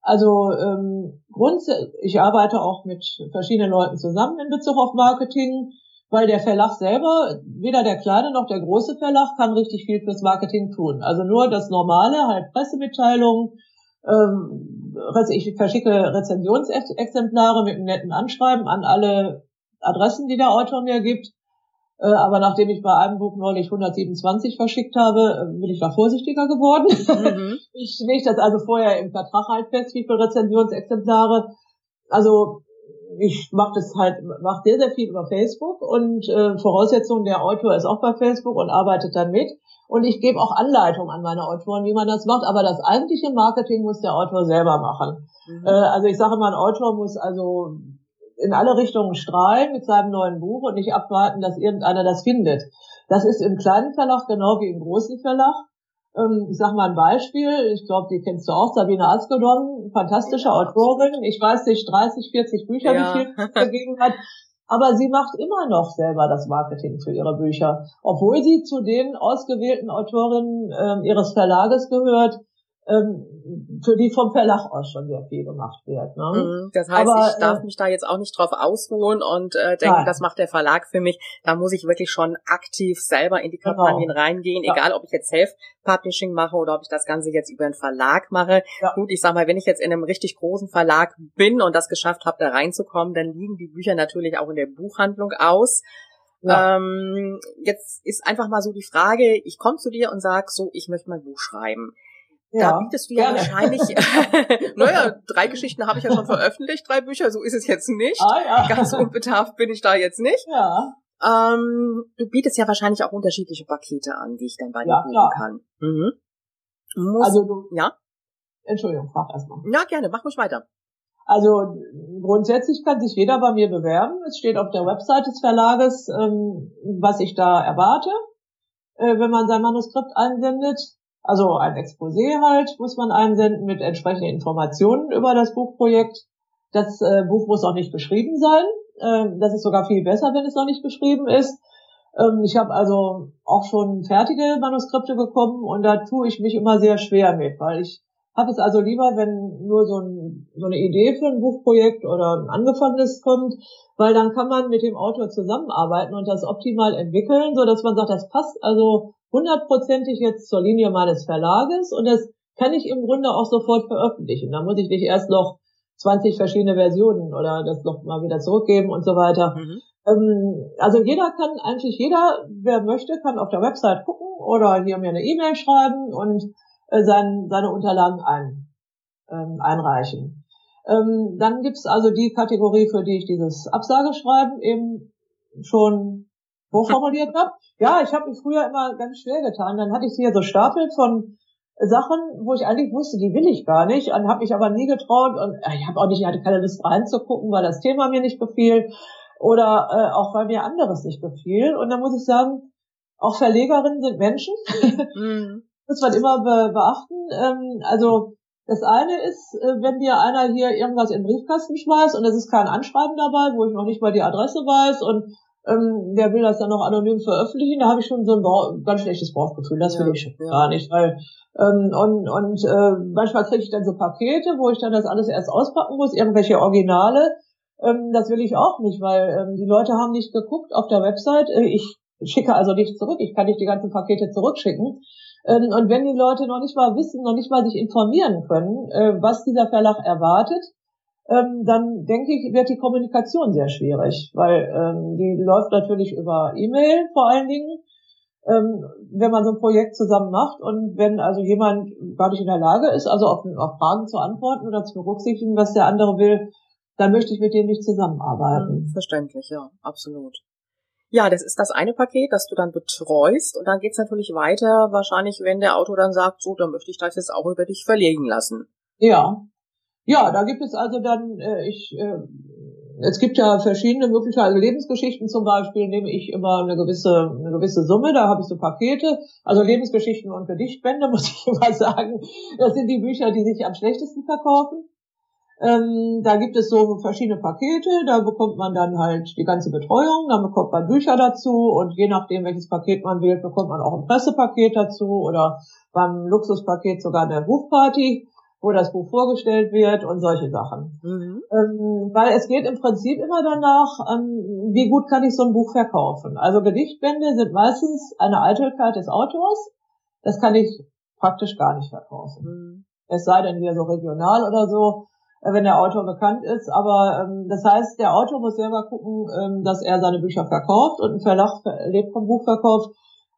also ähm, grundsätzlich, ich arbeite auch mit verschiedenen Leuten zusammen in Bezug auf Marketing weil der Verlag selber, weder der kleine noch der große Verlag, kann richtig viel fürs Marketing tun. Also nur das normale, halt Pressemitteilungen, ähm, ich verschicke Rezensionsexemplare mit einem netten Anschreiben an alle Adressen, die der Autor mir gibt. Äh, aber nachdem ich bei einem Buch neulich 127 verschickt habe, äh, bin ich da vorsichtiger geworden. Mhm. Ich lege das also vorher im Vertrag halt fest, wie viele Rezensionsexemplare. Also ich mache das halt, mache sehr, sehr viel über Facebook und äh, Voraussetzung, der Autor ist auch bei Facebook und arbeitet dann mit. Und ich gebe auch Anleitungen an meine Autoren, wie man das macht. Aber das eigentliche Marketing muss der Autor selber machen. Mhm. Äh, also ich sage mal, ein Autor muss also in alle Richtungen strahlen mit seinem neuen Buch und nicht abwarten, dass irgendeiner das findet. Das ist im kleinen Verlag genau wie im großen Verlag. Ähm, ich sag mal ein Beispiel, ich glaube, die kennst du auch, Sabine Askedon, fantastische ja, Autorin. Ich weiß nicht, 30, 40 Bücher, ja. wie viel sie dagegen hat. Aber sie macht immer noch selber das Marketing für ihre Bücher, obwohl sie zu den ausgewählten Autorinnen äh, ihres Verlages gehört, für die vom Verlag aus schon sehr viel gemacht wird. Ne? Mhm. Das heißt, Aber, ich darf äh, mich da jetzt auch nicht drauf ausruhen und äh, denken, nein. das macht der Verlag für mich. Da muss ich wirklich schon aktiv selber in die genau. Kampagnen genau. reingehen, ja. egal ob ich jetzt Self-Publishing mache oder ob ich das Ganze jetzt über einen Verlag mache. Ja. Gut, ich sag mal, wenn ich jetzt in einem richtig großen Verlag bin und das geschafft habe, da reinzukommen, dann liegen die Bücher natürlich auch in der Buchhandlung aus. Ja. Ähm, jetzt ist einfach mal so die Frage, ich komme zu dir und sag so, ich möchte mein Buch schreiben. Ja, da bietest du ja gerne. wahrscheinlich, naja, drei Geschichten habe ich ja schon veröffentlicht, drei Bücher, so ist es jetzt nicht. Ah, ja. Ganz unbedarft bin ich da jetzt nicht. Ja. Ähm, du bietest ja wahrscheinlich auch unterschiedliche Pakete an, die ich dann bei dir ja, buchen kann. Mhm. Muss, also du, ja? Entschuldigung, frag erstmal. Ja, gerne, mach mich weiter. Also grundsätzlich kann sich jeder bei mir bewerben. Es steht auf der Website des Verlages, ähm, was ich da erwarte, äh, wenn man sein Manuskript einsendet. Also ein Exposé halt muss man einsenden mit entsprechenden Informationen über das Buchprojekt. Das äh, Buch muss auch nicht beschrieben sein. Ähm, das ist sogar viel besser, wenn es noch nicht beschrieben ist. Ähm, ich habe also auch schon fertige Manuskripte bekommen und da tue ich mich immer sehr schwer mit, weil ich habe es also lieber, wenn nur so, ein, so eine Idee für ein Buchprojekt oder ein angefangenes kommt, weil dann kann man mit dem Autor zusammenarbeiten und das optimal entwickeln, so dass man sagt, das passt also hundertprozentig jetzt zur Linie meines Verlages und das kann ich im Grunde auch sofort veröffentlichen. Da muss ich nicht erst noch 20 verschiedene Versionen oder das noch mal wieder zurückgeben und so weiter. Mhm. Ähm, also jeder kann, eigentlich jeder, wer möchte, kann auf der Website gucken oder hier mir eine E-Mail schreiben und äh, sein, seine Unterlagen ein, ähm, einreichen. Ähm, dann gibt's also die Kategorie, für die ich dieses Absageschreiben eben schon vorformuliert habe. Ja, ich habe mich früher immer ganz schwer getan. Dann hatte ich hier so Stapel von Sachen, wo ich eigentlich wusste, die will ich gar nicht, und habe mich aber nie getraut und äh, ich habe auch nicht, ich hatte keine Lust reinzugucken, weil das Thema mir nicht gefiel oder äh, auch weil mir anderes nicht gefiel. Und da muss ich sagen, auch Verlegerinnen sind Menschen. Mhm. Muss man immer be beachten. Ähm, also das eine ist, äh, wenn dir einer hier irgendwas in den Briefkasten schmeißt und es ist kein Anschreiben dabei, wo ich noch nicht mal die Adresse weiß und ähm, der will das dann noch anonym veröffentlichen, da habe ich schon so ein ganz schlechtes Bauchgefühl. Das will ich ja. gar nicht, weil ähm, und und äh, manchmal kriege ich dann so Pakete, wo ich dann das alles erst auspacken muss, irgendwelche Originale. Ähm, das will ich auch nicht, weil ähm, die Leute haben nicht geguckt auf der Website. Äh, ich schicke also nicht zurück. Ich kann nicht die ganzen Pakete zurückschicken. Ähm, und wenn die Leute noch nicht mal wissen, noch nicht mal sich informieren können, äh, was dieser Verlag erwartet, ähm, dann denke ich, wird die Kommunikation sehr schwierig, weil ähm, die läuft natürlich über E-Mail vor allen Dingen, wenn man so ein Projekt zusammen macht und wenn also jemand gar nicht in der Lage ist, also auf, auf Fragen zu antworten oder zu berücksichtigen, was der andere will, dann möchte ich mit dem nicht zusammenarbeiten. Hm, verständlich, ja, absolut. Ja, das ist das eine Paket, das du dann betreust und dann geht's natürlich weiter, wahrscheinlich, wenn der Autor dann sagt, so, dann möchte ich das jetzt auch über dich verlegen lassen. Ja, ja, da gibt es also dann, äh, ich, äh, es gibt ja verschiedene Möglichkeiten, also Lebensgeschichten zum Beispiel nehme ich immer eine gewisse, eine gewisse Summe, da habe ich so Pakete, also Lebensgeschichten und Gedichtbände, muss ich immer sagen, das sind die Bücher, die sich am schlechtesten verkaufen. Ähm, da gibt es so verschiedene Pakete, da bekommt man dann halt die ganze Betreuung, dann bekommt man Bücher dazu und je nachdem, welches Paket man wählt, bekommt man auch ein Pressepaket dazu oder beim Luxuspaket sogar eine Buchparty wo das Buch vorgestellt wird und solche Sachen. Mhm. Ähm, weil es geht im Prinzip immer danach, ähm, wie gut kann ich so ein Buch verkaufen. Also Gedichtbände sind meistens eine Eitelkeit des Autors. Das kann ich praktisch gar nicht verkaufen. Mhm. Es sei denn hier so regional oder so, wenn der Autor bekannt ist. Aber ähm, das heißt, der Autor muss selber gucken, ähm, dass er seine Bücher verkauft und ein Verlag lebt vom Buchverkauf.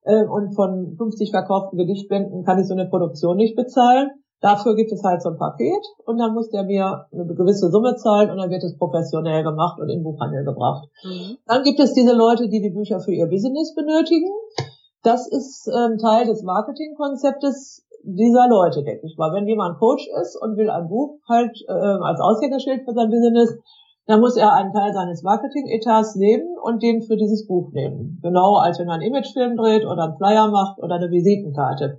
Äh, und von 50 verkauften Gedichtbänden kann ich so eine Produktion nicht bezahlen. Dafür gibt es halt so ein Paket und dann muss der mir eine gewisse Summe zahlen und dann wird es professionell gemacht und in den Buchhandel gebracht. Mhm. Dann gibt es diese Leute, die die Bücher für ihr Business benötigen. Das ist ähm, Teil des Marketingkonzeptes dieser Leute, denke ich mal. Wenn jemand Coach ist und will ein Buch halt äh, als Aushängeschild für sein Business, dann muss er einen Teil seines Marketing-Etats nehmen und den für dieses Buch nehmen. Genau als wenn er einen Imagefilm dreht oder einen Flyer macht oder eine Visitenkarte.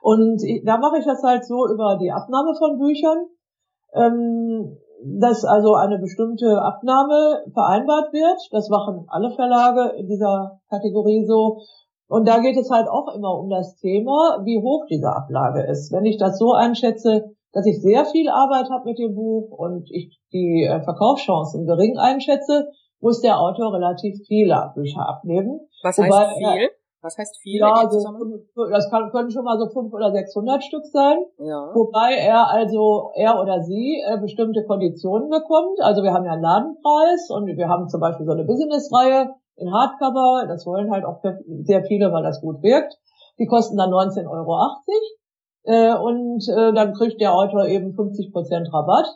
Und da mache ich das halt so über die Abnahme von Büchern, ähm, dass also eine bestimmte Abnahme vereinbart wird. Das machen alle Verlage in dieser Kategorie so. Und da geht es halt auch immer um das Thema, wie hoch diese Ablage ist. Wenn ich das so einschätze, dass ich sehr viel Arbeit habe mit dem Buch und ich die äh, Verkaufschancen gering einschätze, muss der Autor relativ viele Bücher abnehmen. Was heißt Wobei viel? Was heißt viel? Ja, so, das kann, können schon mal so 500 oder 600 Stück sein. Ja. Wobei er also, er oder sie äh, bestimmte Konditionen bekommt. Also wir haben ja einen Ladenpreis und wir haben zum Beispiel so eine Business-Reihe in Hardcover. Das wollen halt auch sehr viele, weil das gut wirkt. Die kosten dann 19,80 Euro. Äh, und äh, dann kriegt der Autor eben 50 Prozent Rabatt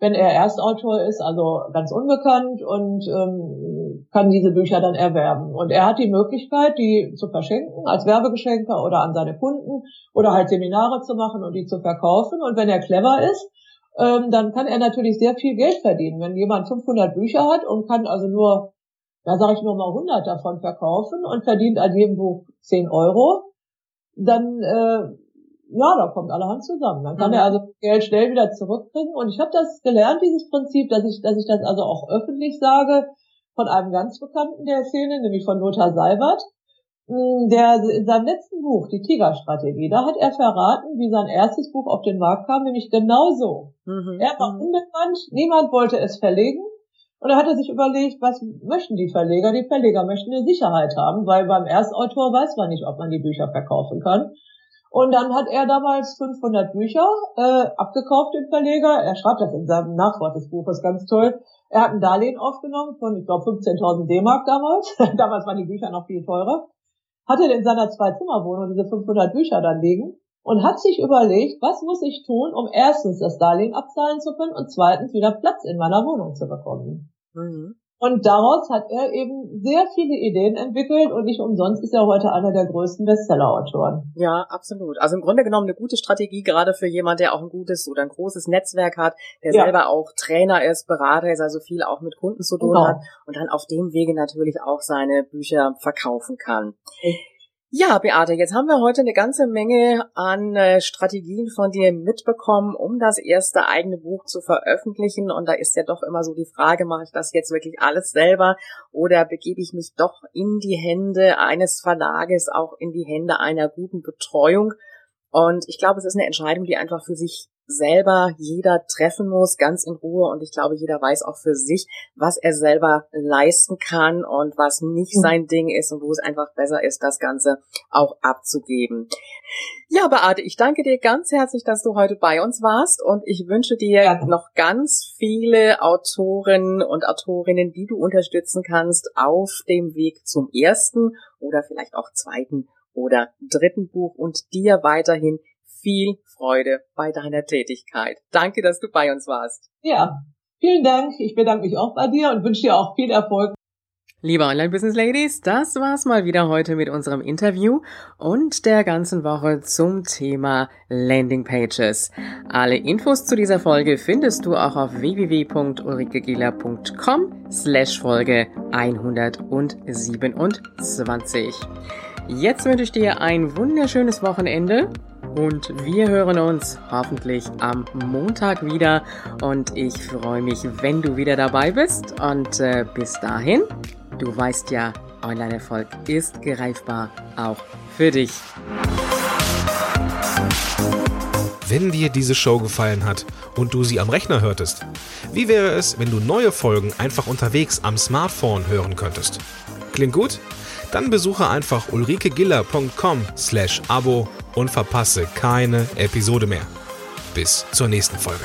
wenn er Erstautor ist, also ganz unbekannt und ähm, kann diese Bücher dann erwerben. Und er hat die Möglichkeit, die zu verschenken als Werbegeschenke oder an seine Kunden oder halt Seminare zu machen und die zu verkaufen. Und wenn er clever ist, ähm, dann kann er natürlich sehr viel Geld verdienen. Wenn jemand 500 Bücher hat und kann also nur, da sage ich nur mal 100 davon verkaufen und verdient an jedem Buch 10 Euro, dann äh, ja, da kommt allerhand zusammen. Dann kann mhm. er also Geld schnell wieder zurückbringen. Und ich habe das gelernt, dieses Prinzip, dass ich, dass ich das also auch öffentlich sage, von einem ganz Bekannten der Szene, nämlich von Lothar Seibert, hm, der in seinem letzten Buch, die Tigerstrategie, da hat er verraten, wie sein erstes Buch auf den Markt kam, nämlich genauso. Mhm. Er war mhm. unbekannt, niemand wollte es verlegen. Und er hatte sich überlegt, was möchten die Verleger? Die Verleger möchten eine Sicherheit haben, weil beim Erstautor weiß man nicht, ob man die Bücher verkaufen kann. Und dann hat er damals 500 Bücher äh, abgekauft, den Verleger. Er schreibt das in seinem Nachwort des Buches ganz toll. Er hat ein Darlehen aufgenommen von, ich glaube, 15.000 D-Mark damals. damals waren die Bücher noch viel teurer. Hatte in seiner Zwei-Zimmer-Wohnung diese 500 Bücher dann liegen und hat sich überlegt, was muss ich tun, um erstens das Darlehen abzahlen zu können und zweitens wieder Platz in meiner Wohnung zu bekommen. Mhm. Und daraus hat er eben sehr viele Ideen entwickelt und nicht umsonst ist er heute einer der größten Bestseller-Autoren. Ja, absolut. Also im Grunde genommen eine gute Strategie, gerade für jemand, der auch ein gutes oder ein großes Netzwerk hat, der ja. selber auch Trainer ist, Berater ist, also viel auch mit Kunden zu tun genau. hat und dann auf dem Wege natürlich auch seine Bücher verkaufen kann. Ich ja, Beate, jetzt haben wir heute eine ganze Menge an äh, Strategien von dir mitbekommen, um das erste eigene Buch zu veröffentlichen. Und da ist ja doch immer so die Frage, mache ich das jetzt wirklich alles selber oder begebe ich mich doch in die Hände eines Verlages, auch in die Hände einer guten Betreuung? Und ich glaube, es ist eine Entscheidung, die einfach für sich selber jeder treffen muss, ganz in Ruhe. Und ich glaube, jeder weiß auch für sich, was er selber leisten kann und was nicht mhm. sein Ding ist und wo es einfach besser ist, das Ganze auch abzugeben. Ja, Beate, ich danke dir ganz herzlich, dass du heute bei uns warst und ich wünsche dir ja. noch ganz viele Autoren und Autorinnen, die du unterstützen kannst auf dem Weg zum ersten oder vielleicht auch zweiten oder dritten Buch und dir weiterhin viel Freude bei deiner Tätigkeit. Danke, dass du bei uns warst. Ja, vielen Dank. Ich bedanke mich auch bei dir und wünsche dir auch viel Erfolg. Liebe Online-Business-Ladies, das war's mal wieder heute mit unserem Interview und der ganzen Woche zum Thema Landing Pages. Alle Infos zu dieser Folge findest du auch auf www.ulrikegieler.com slash Folge 127. Jetzt wünsche ich dir ein wunderschönes Wochenende und wir hören uns hoffentlich am Montag wieder und ich freue mich, wenn du wieder dabei bist und äh, bis dahin, du weißt ja, Online-Erfolg ist greifbar, auch für dich. Wenn dir diese Show gefallen hat und du sie am Rechner hörtest, wie wäre es, wenn du neue Folgen einfach unterwegs am Smartphone hören könntest? Klingt gut? Dann besuche einfach ulrikegiller.com slash abo und verpasse keine Episode mehr. Bis zur nächsten Folge.